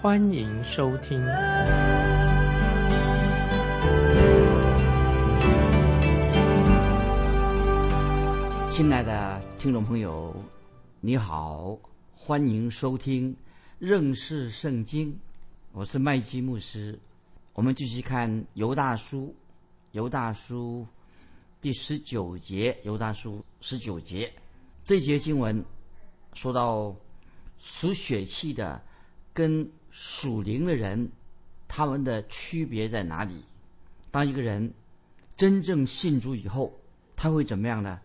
欢迎收听。亲爱的听众朋友，你好，欢迎收听认识圣经。我是麦基牧师，我们继续看犹大书，犹大书。第十九节，犹大书十九节，这节经文说到属血气的跟属灵的人，他们的区别在哪里？当一个人真正信主以后，他会怎么样呢？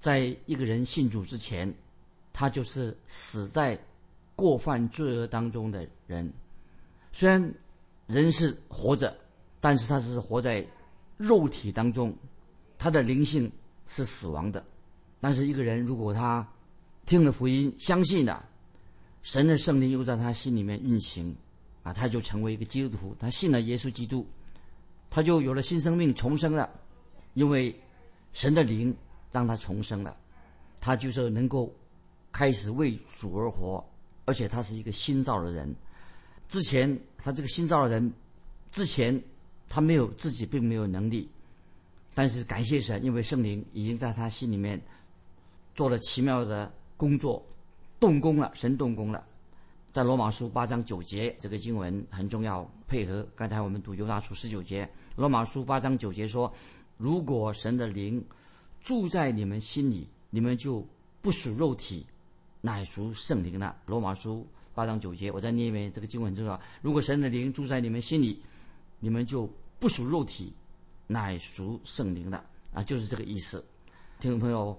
在一个人信主之前，他就是死在过犯罪恶当中的人。虽然人是活着，但是他是活在肉体当中。他的灵性是死亡的，但是一个人如果他听了福音，相信了神的圣灵又在他心里面运行，啊，他就成为一个基督徒，他信了耶稣基督，他就有了新生命，重生了，因为神的灵让他重生了，他就是能够开始为主而活，而且他是一个新造的人。之前他这个新造的人，之前他没有自己并没有能力。但是感谢神，因为圣灵已经在他心里面做了奇妙的工作，动工了，神动工了。在罗马书八章九节这个经文很重要，配合刚才我们读犹大书十九节。罗马书八章九节说：“如果神的灵住在你们心里，你们就不属肉体，乃属圣灵了。”罗马书八章九节，我再念一遍这个经文很重要。如果神的灵住在你们心里，你们就不属肉体。乃属圣灵的啊，就是这个意思。听众朋友，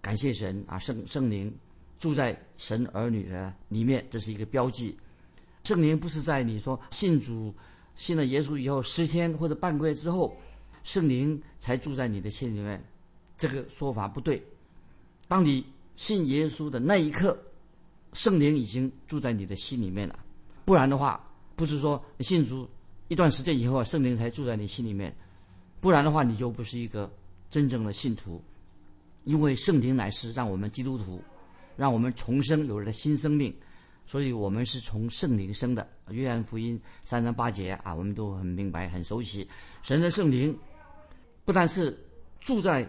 感谢神啊，圣圣灵住在神儿女的里面，这是一个标记。圣灵不是在你说信主、信了耶稣以后十天或者半个月之后，圣灵才住在你的心里面，这个说法不对。当你信耶稣的那一刻，圣灵已经住在你的心里面了。不然的话，不是说信主一段时间以后，圣灵才住在你心里面。不然的话，你就不是一个真正的信徒，因为圣灵乃是让我们基督徒，让我们重生，有了新生命，所以我们是从圣灵生的。约翰福音三章八节啊，我们都很明白、很熟悉。神的圣灵不但是住在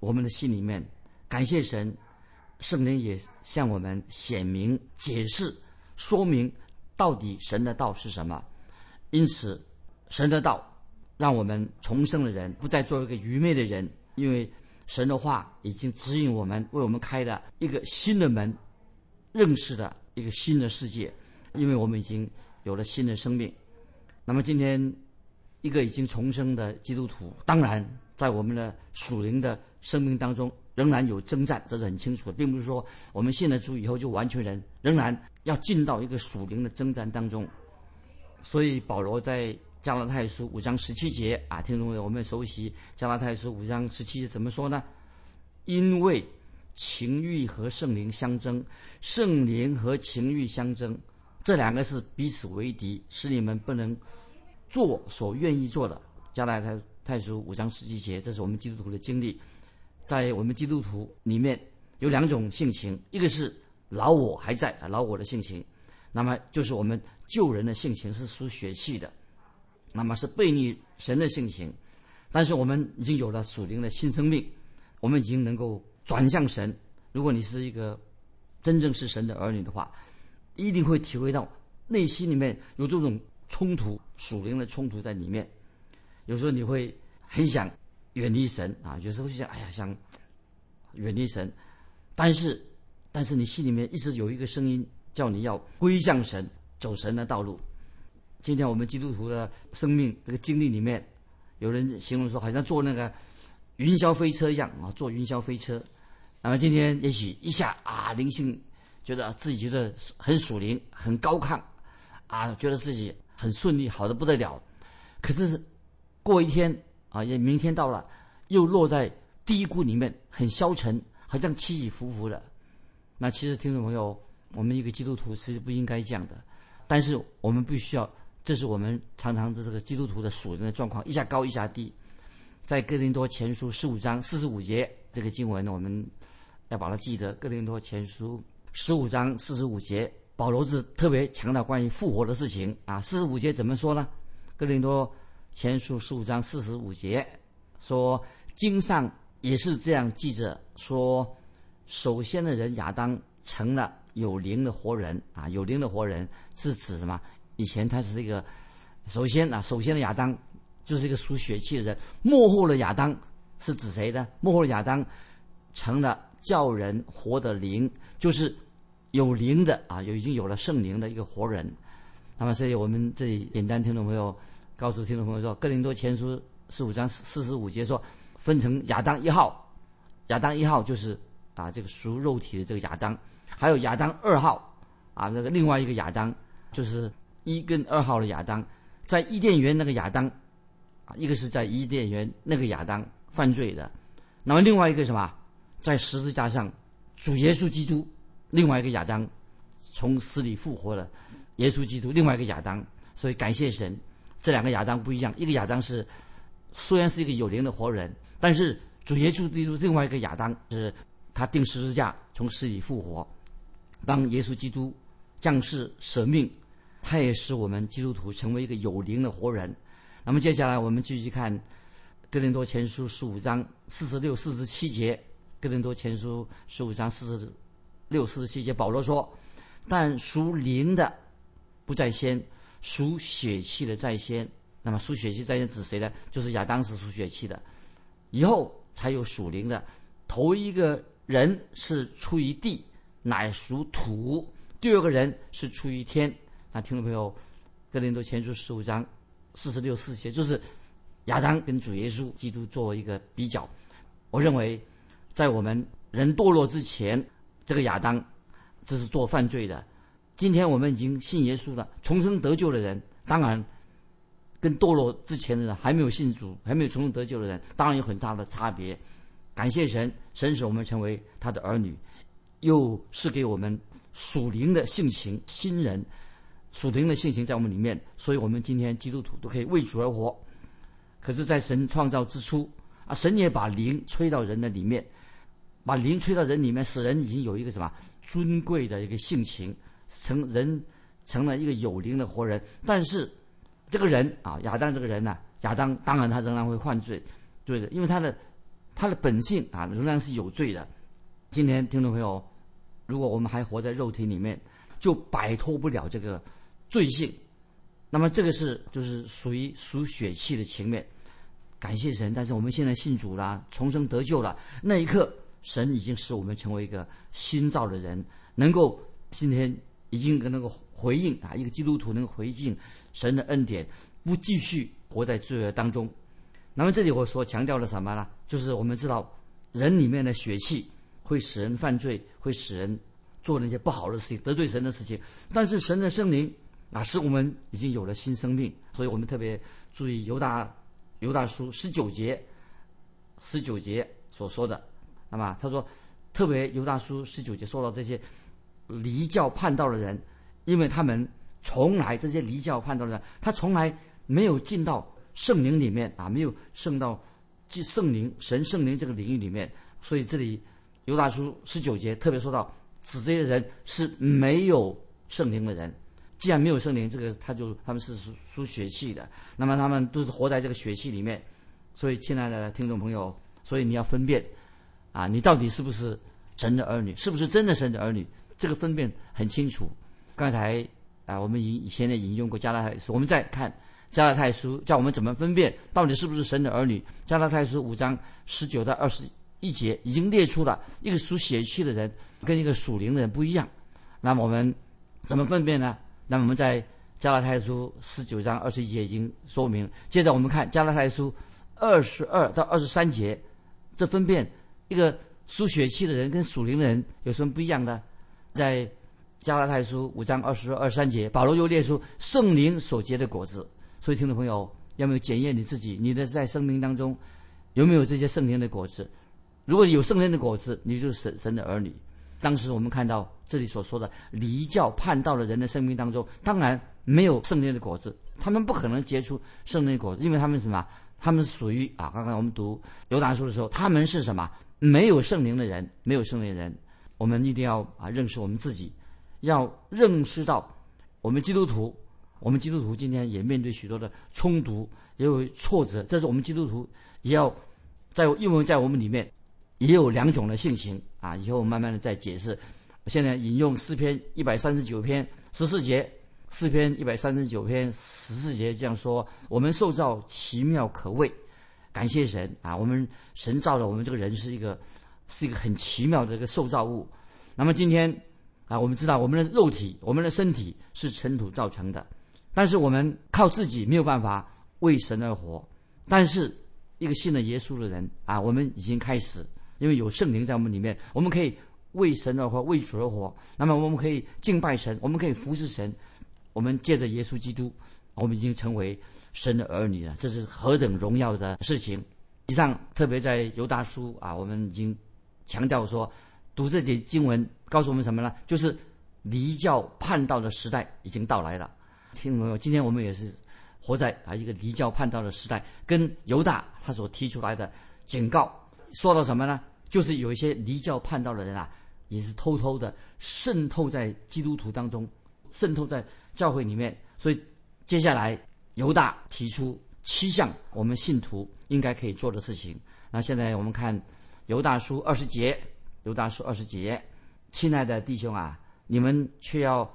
我们的心里面，感谢神，圣灵也向我们显明、解释、说明到底神的道是什么。因此，神的道。让我们重生的人不再做一个愚昧的人，因为神的话已经指引我们，为我们开了一个新的门，认识的一个新的世界。因为我们已经有了新的生命。那么今天，一个已经重生的基督徒，当然在我们的属灵的生命当中仍然有征战，这是很清楚的，并不是说我们信了主以后就完全人，仍然要进到一个属灵的征战当中。所以保罗在。加拉太书五章十七节啊，听众朋友，我们熟悉加拉太书五章十七节怎么说呢？因为情欲和圣灵相争，圣灵和情欲相争，这两个是彼此为敌，使你们不能做所愿意做的。加拉太太书五章十七节，这是我们基督徒的经历。在我们基督徒里面有两种性情，一个是老我还在，老我的性情，那么就是我们救人的性情是属血气的。那么是背逆神的性情，但是我们已经有了属灵的新生命，我们已经能够转向神。如果你是一个真正是神的儿女的话，一定会体会到内心里面有这种冲突，属灵的冲突在里面。有时候你会很想远离神啊，有时候就想哎呀想远离神，但是但是你心里面一直有一个声音叫你要归向神，走神的道路。今天我们基督徒的生命这个经历里面，有人形容说，好像坐那个云霄飞车一样啊，坐云霄飞车。那么今天也许一下啊，灵性觉得自己觉得很属灵，很高亢，啊，觉得自己很顺利，好的不得了。可是过一天啊，也明天到了，又落在低谷里面，很消沉，好像起起伏伏的。那其实听众朋友，我们一个基督徒是不应该这样的，但是我们必须要，这是我们常常的这个基督徒的属灵的状况，一下高一下低。在哥林多前书十五章四十五节这个经文呢，我们要把它记得。哥林多前书十五章四十五节，保罗是特别强调关于复活的事情啊。四十五节怎么说呢？哥林多前书十五章四十五节说，经上也是这样记着说。首先的人亚当成了有灵的活人啊，有灵的活人是指什么？以前他是一个，首先啊，首先的亚当就是一个属血气的人。幕后的亚当是指谁呢？幕后的亚当成了叫人活的灵，就是有灵的啊，有已经有了圣灵的一个活人。那么，所以我们这里简单听众朋友告诉听众朋友说，《哥林多前书》十五章四十五节说，分成亚当一号，亚当一号就是。啊，这个属肉体的这个亚当，还有亚当二号，啊，那个另外一个亚当，就是一跟二号的亚当，在伊甸园那个亚当，啊，一个是在伊甸园那个亚当犯罪的，那么另外一个什么，在十字架上主耶稣基督，另外一个亚当从死里复活了，耶稣基督另外一个亚当，所以感谢神，这两个亚当不一样，一个亚当是虽然是一个有灵的活人，但是主耶稣基督另外一个亚当是。他定十字架，从死里复活。当耶稣基督降世舍命，他也使我们基督徒成为一个有灵的活人。那么接下来我们继续看《哥林多前书》十五章四十六、四十七节。《哥林多前书》十五章四十六、四十七节，保罗说：“但属灵的不在先，属血气的在先。那么属血气在先指谁呢？就是亚当是属血气的，以后才有属灵的。头一个。”人是出于地，乃属土；第二个人是出于天。那听众朋友，《哥林多前书》十五章四十六、四节，就是亚当跟主耶稣基督做一个比较。我认为，在我们人堕落之前，这个亚当这是做犯罪的。今天我们已经信耶稣了，重生得救的人，当然跟堕落之前的人还没有信主、还没有重生得救的人，当然有很大的差别。感谢神，神使我们成为他的儿女，又是给我们属灵的性情，新人属灵的性情在我们里面，所以我们今天基督徒都可以为主而活。可是，在神创造之初啊，神也把灵吹到人的里面，把灵吹到人里面，使人已经有一个什么尊贵的一个性情，成人成了一个有灵的活人。但是，这个人啊，亚当这个人呢，亚当当然他仍然会犯罪，对的，因为他的。他的本性啊，仍然是有罪的。今天听众朋友，如果我们还活在肉体里面，就摆脱不了这个罪性。那么这个是就是属于属血气的情面。感谢神，但是我们现在信主了，重生得救了，那一刻，神已经使我们成为一个新造的人，能够今天已经能够回应啊，一个基督徒能够回应神的恩典，不继续活在罪恶当中。那么这里我所强调的什么呢？就是我们知道，人里面的血气会使人犯罪，会使人做那些不好的事情，得罪神的事情。但是神的圣灵啊，使我们已经有了新生命。所以我们特别注意犹大犹大书十九节十九节所说的。那么他说，特别犹大书十九节说到这些离教叛道的人，因为他们从来这些离教叛道的人，他从来没有进到。圣灵里面啊，没有圣到，即圣灵神圣灵这个领域里面，所以这里犹大书十九节特别说到，指这些人是没有圣灵的人。既然没有圣灵，这个他就他们是属属血气的，那么他们都是活在这个血气里面。所以，亲爱的听众朋友，所以你要分辨啊，你到底是不是神的儿女，是不是真的神的儿女？这个分辨很清楚。刚才啊，我们以以前的引用过加拉太书，我们再看。加拉太书叫我们怎么分辨到底是不是神的儿女？加拉太书五章十九到二十一节已经列出了一个属血气的人跟一个属灵的人不一样。那么我们怎么分辨呢？那么我们在加拉太书十九章二十一节已经说明。接着我们看加拉太书二十二到二十三节，这分辨一个属血气的人跟属灵的人有什么不一样呢？在加拉太书五章二十二三节，保罗又列出圣灵所结的果子。所以，听众朋友，要没有检验你自己？你的在生命当中有没有这些圣灵的果子？如果有圣灵的果子，你就是神神的儿女。当时我们看到这里所说的离教叛道的人的生命当中，当然没有圣灵的果子，他们不可能结出圣灵的果子，因为他们什么？他们属于啊，刚刚我们读犹大书的时候，他们是什么？没有圣灵的人，没有圣灵的人，我们一定要啊认识我们自己，要认识到我们基督徒，我们基督徒今天也面对许多的冲突，也有挫折，这是我们基督徒也要在因为在我们里面也有两种的性情啊，以后我慢慢的再解释。现在引用诗篇一百三十九篇十四节。四篇一百三十九篇十四节这样说：我们受造奇妙可畏，感谢神啊！我们神造的我们这个人是一个是一个很奇妙的一个受造物。那么今天啊，我们知道我们的肉体、我们的身体是尘土造成的，但是我们靠自己没有办法为神而活。但是一个信了耶稣的人啊，我们已经开始，因为有圣灵在我们里面，我们可以为神而活，为主而活。那么我们可以敬拜神，我们可以服侍神。我们借着耶稣基督，我们已经成为神的儿女了，这是何等荣耀的事情！以上特别在犹大书啊，我们已经强调说，读这节经文告诉我们什么呢？就是离教叛道的时代已经到来了。听众朋友，今天我们也是活在啊一个离教叛道的时代，跟犹大他所提出来的警告说到什么呢？就是有一些离教叛道的人啊，也是偷偷的渗透在基督徒当中。渗透在教会里面，所以接下来犹大提出七项我们信徒应该可以做的事情。那现在我们看犹大书二十节，犹大书二十节，亲爱的弟兄啊，你们却要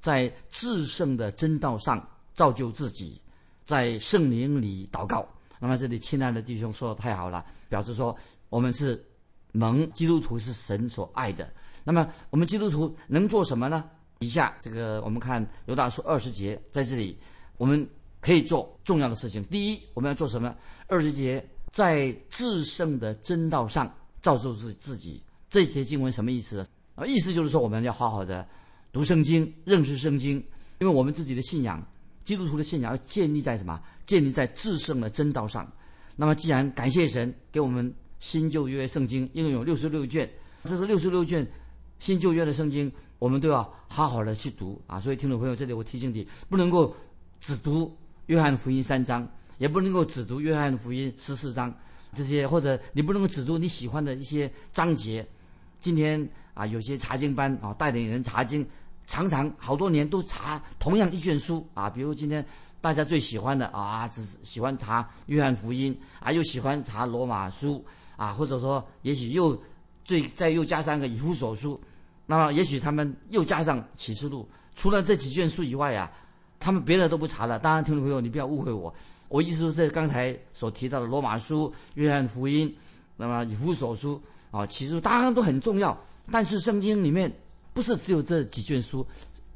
在至圣的真道上造就自己，在圣灵里祷告。那么这里亲爱的弟兄说的太好了，表示说我们是蒙基督徒是神所爱的。那么我们基督徒能做什么呢？以下这个我们看犹大书二十节，在这里我们可以做重要的事情。第一，我们要做什么？二十节在至圣的真道上造就自自己。这些经文什么意思？啊，意思就是说我们要好好的读圣经，认识圣经，因为我们自己的信仰，基督徒的信仰要建立在什么？建立在至圣的真道上。那么，既然感谢神给我们新旧约圣经，一共有六十六卷，这是六十六卷。新旧约的圣经，我们都要好好的去读啊！所以听众朋友，这里我提醒你，不能够只读约翰福音三章，也不能够只读约翰福音十四章这些，或者你不能够只读你喜欢的一些章节。今天啊，有些查经班啊，带领人查经，常常好多年都查同样一卷书啊。比如今天大家最喜欢的啊，只喜欢查约翰福音啊，又喜欢查罗马书啊，或者说也许又。最再又加上个以弗所书，那么也许他们又加上启示录。除了这几卷书以外啊，他们别的都不查了。当然，听众朋友，你不要误会我，我意思是刚才所提到的罗马书、约翰福音，那么以弗所书啊，启示录当然都很重要。但是圣经里面不是只有这几卷书，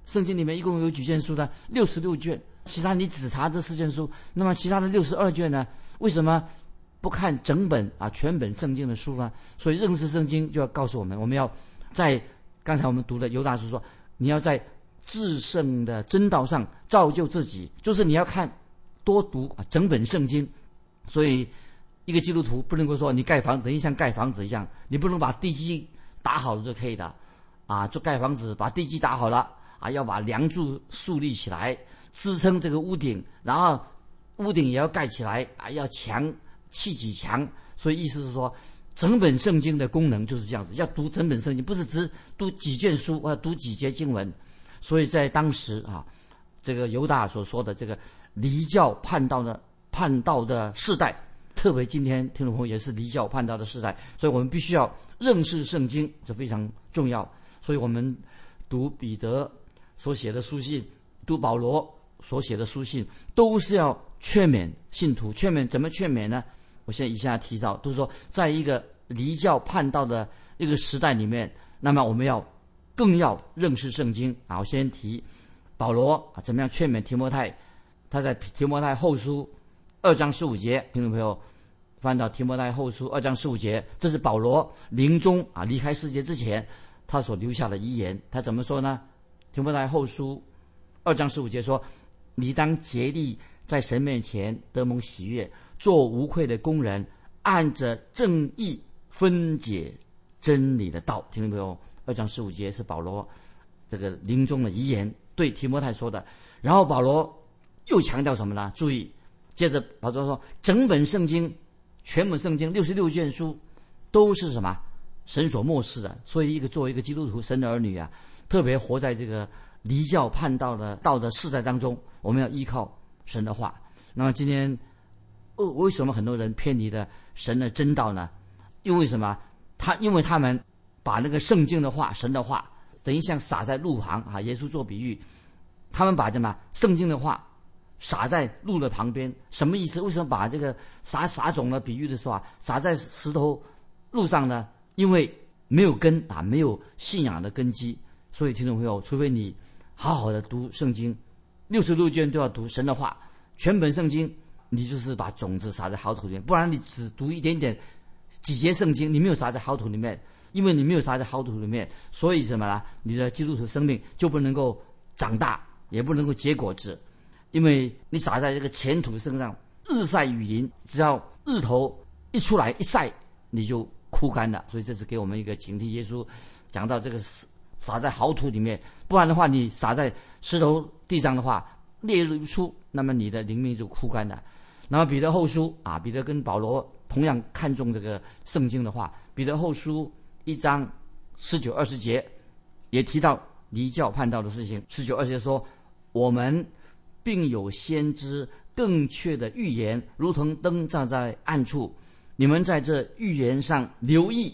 圣经里面一共有几卷书呢？六十六卷。其他你只查这四卷书，那么其他的六十二卷呢？为什么？不看整本啊全本圣经的书呢，所以认识圣经就要告诉我们，我们要在刚才我们读的犹大书说，你要在至圣的真道上造就自己，就是你要看多读啊整本圣经。所以一个基督徒不能够说你盖房等于像盖房子一样，你不能把地基打好了就可以的啊，就盖房子把地基打好了啊，要把梁柱树立起来支撑这个屋顶，然后屋顶也要盖起来啊，要强。气几强，所以意思是说，整本圣经的功能就是这样子，要读整本圣经，不是只读几卷书或者读几节经文。所以在当时啊，这个犹大所说的这个离教叛道的叛道的世代，特别今天听众朋友也是离教叛道的世代，所以我们必须要认识圣经，这非常重要。所以我们读彼得所写的书信，读保罗所写的书信，都是要劝勉信徒，劝勉怎么劝勉呢？我现在以下提到，都是说，在一个离教叛道的一个时代里面，那么我们要更要认识圣经啊。我先提保罗啊，怎么样劝勉提摩太？他在提摩太后书二章十五节，听众朋友翻到提摩太后书二章十五节，这是保罗临终啊离开世界之前他所留下的遗言。他怎么说呢？提摩太后书二章十五节说：“你当竭力在神面前得蒙喜悦，做无愧的工人，按着正义分解真理的道。”听到没有？二章十五节是保罗这个临终的遗言对提摩太说的。然后保罗又强调什么呢？注意，接着保罗说：“整本圣经，全本圣经六十六卷书，都是什么？神所漠视的。所以，一个作为一个基督徒，神的儿女啊。”特别活在这个离教叛道的道德世代当中，我们要依靠神的话。那么今天，为为什么很多人偏离了神的真道呢？因为什么？他因为他们把那个圣经的话、神的话，等于像撒在路旁啊。耶稣做比喻，他们把什么圣经的话撒在路的旁边，什么意思？为什么把这个撒撒种的比喻的时候啊，撒在石头路上呢？因为没有根啊，没有信仰的根基。所以，听众朋友，除非你好好的读圣经，六十六卷都要读神的话，全本圣经，你就是把种子撒在好土里面；不然，你只读一点点几节圣经，你没有撒在好土里面，因为你没有撒在好土里面，所以什么呢？你的基督徒生命就不能够长大，也不能够结果子，因为你撒在这个前土身上，日晒雨淋，只要日头一出来一晒，你就枯干了。所以，这是给我们一个警惕。耶稣讲到这个撒在好土里面，不然的话，你撒在石头地上的话，烈日一出，那么你的灵命就枯干了。那么彼得后书啊，彼得跟保罗同样看重这个圣经的话，彼得后书一章十九二十节也提到离教叛道的事情。十九二十节说：“我们并有先知更确的预言，如同灯照在暗处。你们在这预言上留意，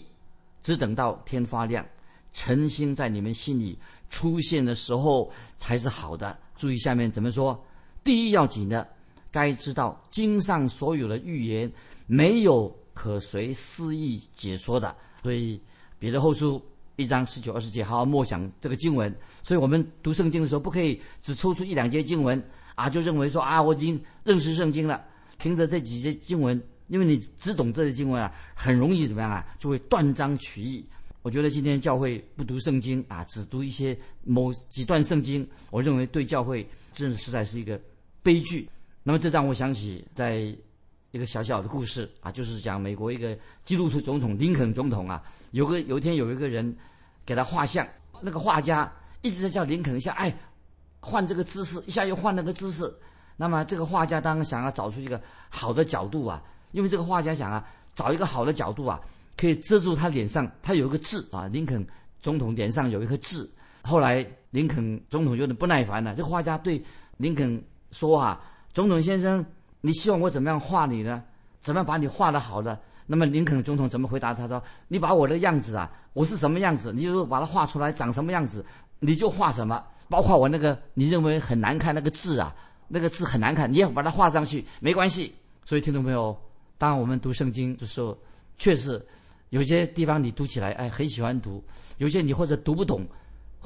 只等到天发亮。”诚心在你们心里出现的时候才是好的。注意下面怎么说？第一要紧的，该知道经上所有的预言没有可随私意解说的。所以彼得后书一章十九二十节，好好默想这个经文。所以我们读圣经的时候，不可以只抽出一两节经文啊，就认为说啊，我已经认识圣经了。凭着这几节经文，因为你只懂这些经文啊，很容易怎么样啊，就会断章取义。我觉得今天教会不读圣经啊，只读一些某几段圣经，我认为对教会真的实在是一个悲剧。那么这让我想起在一个小小的故事啊，就是讲美国一个基督徒总统林肯总统啊，有个有一天有一个人给他画像，那个画家一直在叫林肯一下，哎，换这个姿势，一下又换那个姿势。那么这个画家当然想要找出一个好的角度啊，因为这个画家想啊，找一个好的角度啊。可以遮住他脸上，他有一个痣啊。林肯总统脸上有一颗痣。后来林肯总统有点不耐烦了，这个画家对林肯说：“啊，总统先生，你希望我怎么样画你呢？怎么把你画的好的？”那么林肯总统怎么回答？他说：“你把我的样子啊，我是什么样子，你就把它画出来，长什么样子，你就画什么。包括我那个你认为很难看那个字啊，那个字很难看，你也把它画上去，没关系。所以听懂没有？当我们读圣经的时候，确实。”有些地方你读起来，哎，很喜欢读；有些你或者读不懂，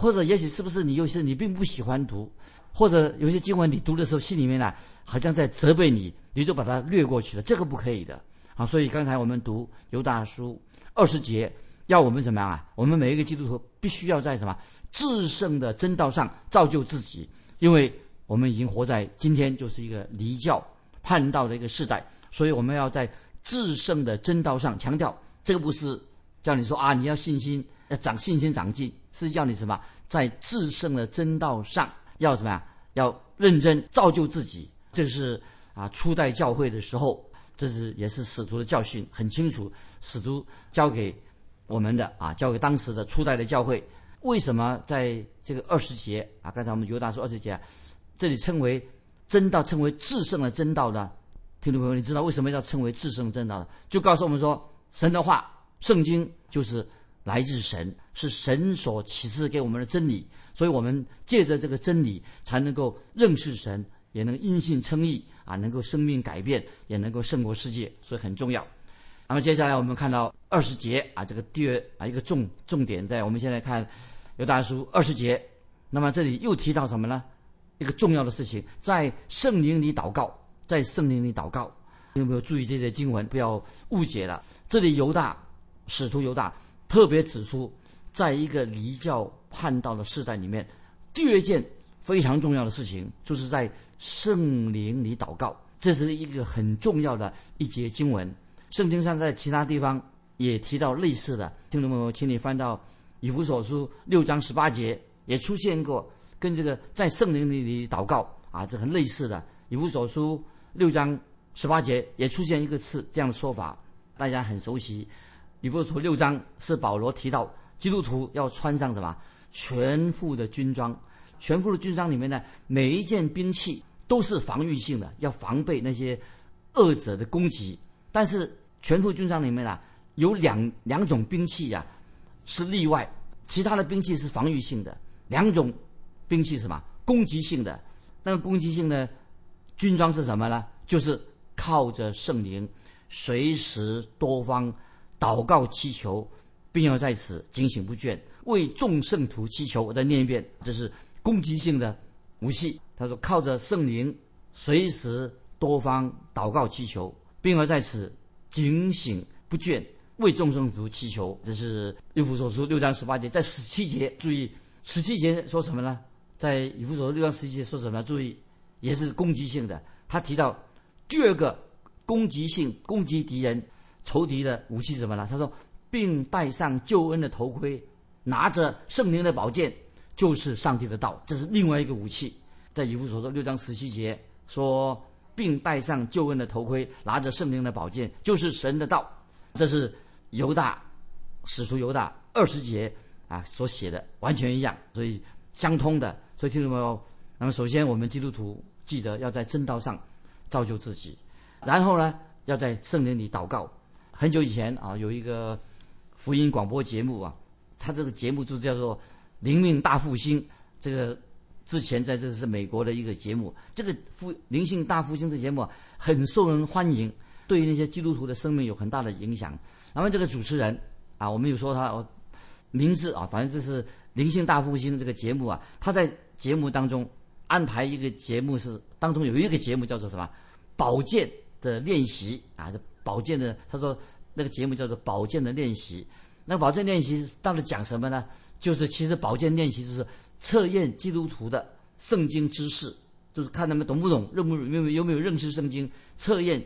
或者也许是不是你有些你并不喜欢读，或者有些经文你读的时候心里面呢，好像在责备你，你就把它略过去了，这个不可以的。好，所以刚才我们读犹大书二十节，要我们怎么样啊？我们每一个基督徒必须要在什么至圣的真道上造就自己，因为我们已经活在今天就是一个离教叛道的一个时代，所以我们要在至圣的真道上强调。这个不是叫你说啊，你要信心，要长信心长进，是叫你什么，在至圣的真道上要什么呀？要认真造就自己。这是啊，初代教会的时候，这是也是使徒的教训，很清楚。使徒教给我们的啊，教给当时的初代的教会，为什么在这个二十节啊？刚才我们犹大说二十节，这里称为真道，称为至圣的真道呢？听众朋友，你知道为什么要称为至圣真道呢？就告诉我们说。神的话，圣经就是来自神，是神所启示给我们的真理，所以我们借着这个真理，才能够认识神，也能因信称义啊，能够生命改变，也能够胜过世界，所以很重要。那么接下来我们看到二十节啊，这个第二啊一个重重点在我们现在看犹大书二十节，那么这里又提到什么呢？一个重要的事情，在圣灵里祷告，在圣灵里祷告，有没有注意这些经文？不要误解了。这里犹大使徒犹大特别指出，在一个离教叛道的时代里面，第二件非常重要的事情，就是在圣灵里祷告，这是一个很重要的一节经文。圣经上在其他地方也提到类似的，听众朋友，请你翻到以弗所书六章十八节，也出现过跟这个在圣灵里里祷告啊，这很类似的。以弗所书六章十八节也出现一个词这样的说法，大家很熟悉。以弗所六章是保罗提到基督徒要穿上什么全副的军装，全副的军装里面呢，每一件兵器都是防御性的，要防备那些恶者的攻击。但是全副军装里面啊，有两两种兵器呀是例外，其他的兵器是防御性的。两种兵器是什么？攻击性的。那个攻击性的军装是什么呢？就是靠着圣灵，随时多方祷告祈求，并要在此警醒不倦，为众圣徒祈求。我再念一遍，这是攻击性的武器。他说：靠着圣灵，随时多方祷告祈求。并要在此警醒不倦，为众圣徒祈求。这是六福所书六章十八节，在十七节注意，十七节说什么呢？在以弗所书六章十七节说什么？注意，也是攻击性的。他提到第二个攻击性攻击敌人仇敌的武器是什么呢？他说，并戴上救恩的头盔，拿着圣灵的宝剑，就是上帝的道。这是另外一个武器。在以弗所书六章十七节说。并戴上救恩的头盔，拿着圣灵的宝剑，就是神的道。这是犹大史书犹大二十节啊所写的，完全一样，所以相通的。所以听众朋友，那么首先我们基督徒记得要在正道上造就自己，然后呢要在圣灵里祷告。很久以前啊，有一个福音广播节目啊，它这个节目就叫做“灵命大复兴”这个。之前在这是美国的一个节目，这个复灵性大复兴的节目很受人欢迎，对于那些基督徒的生命有很大的影响。那么这个主持人啊，我们有说他名字啊，反正这是灵性大复兴这个节目啊，他在节目当中安排一个节目是当中有一个节目叫做什么保健的练习啊，保健的他说那个节目叫做保健的练习。那保健练习到底讲什么呢？就是其实保健练习就是。测验基督徒的圣经知识，就是看他们懂不懂，认不认有没有认识圣经。测验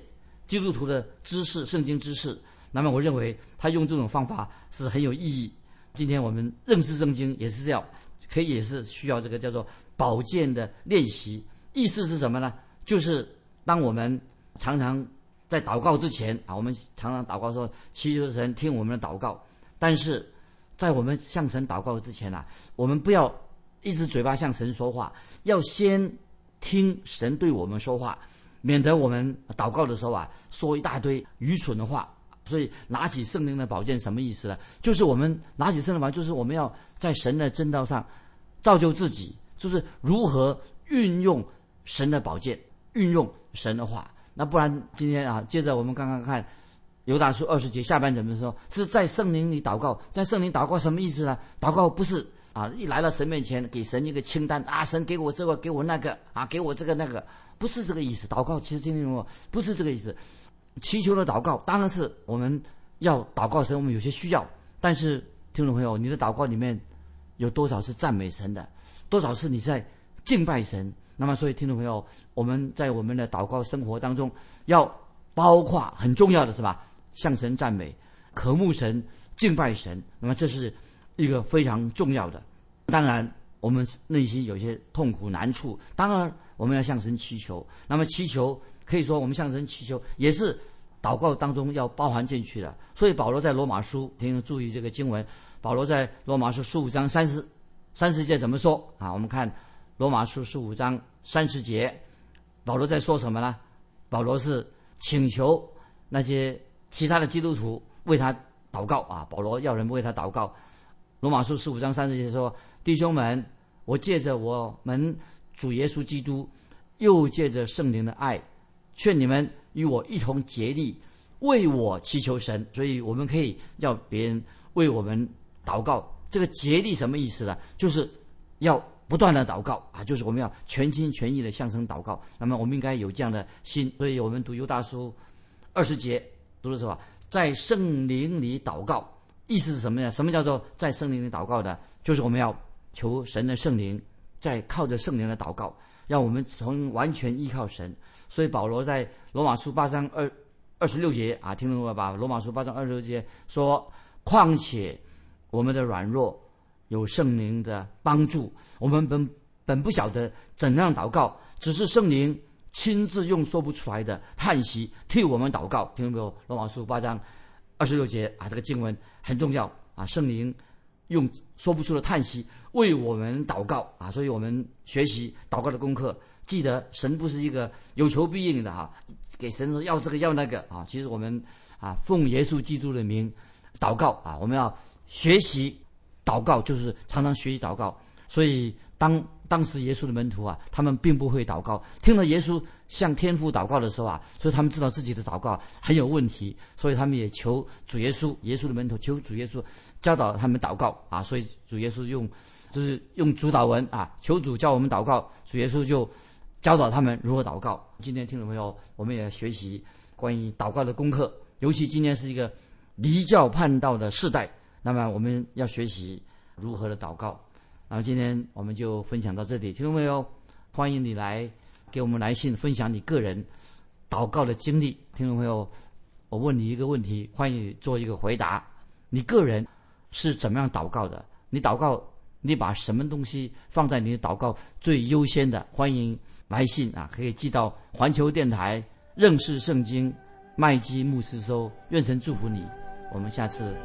基督徒的知识，圣经知识。那么我认为他用这种方法是很有意义。今天我们认识圣经也是要，可以也是需要这个叫做保健的练习。意思是什么呢？就是当我们常常在祷告之前啊，我们常常祷告说祈求神听我们的祷告。但是在我们向神祷告之前啊，我们不要。一直嘴巴向神说话，要先听神对我们说话，免得我们祷告的时候啊说一大堆愚蠢的话。所以拿起圣灵的宝剑什么意思呢？就是我们拿起圣灵宝，就是我们要在神的正道上造就自己，就是如何运用神的宝剑，运用神的话。那不然今天啊，接着我们刚刚看犹大书二十节下半怎么说？是在圣灵里祷告，在圣灵祷告什么意思呢？祷告不是。啊！一来到神面前，给神一个清单啊！神给我这个，给我那个啊！给我这个那个，不是这个意思。祷告其实听听我，不是这个意思。祈求的祷告当然是我们要祷告神，我们有些需要。但是听众朋友，你的祷告里面有多少是赞美神的？多少是你在敬拜神？那么，所以听众朋友，我们在我们的祷告生活当中，要包括很重要的是吧？向神赞美，渴慕神，敬拜神。那么这是。一个非常重要的，当然我们内心有些痛苦难处，当然我们要向神祈求。那么祈求可以说我们向神祈求也是祷告当中要包含进去的。所以保罗在罗马书，请注意这个经文。保罗在罗马书十五章三十三十节怎么说啊？我们看罗马书十五章三十节，保罗在说什么呢？保罗是请求那些其他的基督徒为他祷告啊。保罗要人为他祷告。罗马书十五章三十节说：“弟兄们，我借着我们主耶稣基督，又借着圣灵的爱，劝你们与我一同竭力，为我祈求神。所以我们可以要别人为我们祷告。这个竭力什么意思呢？就是要不断的祷告啊，就是我们要全心全意的向神祷告。那么我们应该有这样的心。所以我们读犹大书二十节读的时候，在圣灵里祷告。”意思是什么呢？什么叫做在圣灵里祷告的？就是我们要求神的圣灵在靠着圣灵的祷告，让我们从完全依靠神。所以保罗在罗马书八章二二十六节啊，听懂了吧？罗马书八章二十六节说：“况且我们的软弱有圣灵的帮助，我们本本不晓得怎样祷告，只是圣灵亲自用说不出来的叹息替我们祷告。”听到没有？罗马书八章二十六节啊，这个经文很重要啊，圣灵用说不出的叹息为我们祷告啊，所以我们学习祷告的功课。记得神不是一个有求必应的哈，给神说要这个要那个啊。其实我们啊奉耶稣基督的名祷告啊，我们要学习祷告，就是常常学习祷告。所以当当时耶稣的门徒啊，他们并不会祷告，听了耶稣向天父祷告的时候啊，所以他们知道自己的祷告很有问题，所以他们也求主耶稣，耶稣的门徒求主耶稣教导他们祷告啊。所以主耶稣用就是用主祷文啊，求主教我们祷告，主耶稣就。教导他们如何祷告。今天听众朋友，我们也学习关于祷告的功课。尤其今天是一个离教叛道的时代，那么我们要学习如何的祷告。那么今天我们就分享到这里，听众朋友，欢迎你来给我们来信分享你个人祷告的经历。听众朋友，我问你一个问题，欢迎你做一个回答：你个人是怎么样祷告的？你祷告，你把什么东西放在你的祷告最优先的？欢迎。来信啊，可以寄到环球电台认识圣经麦基牧师收。愿神祝福你，我们下次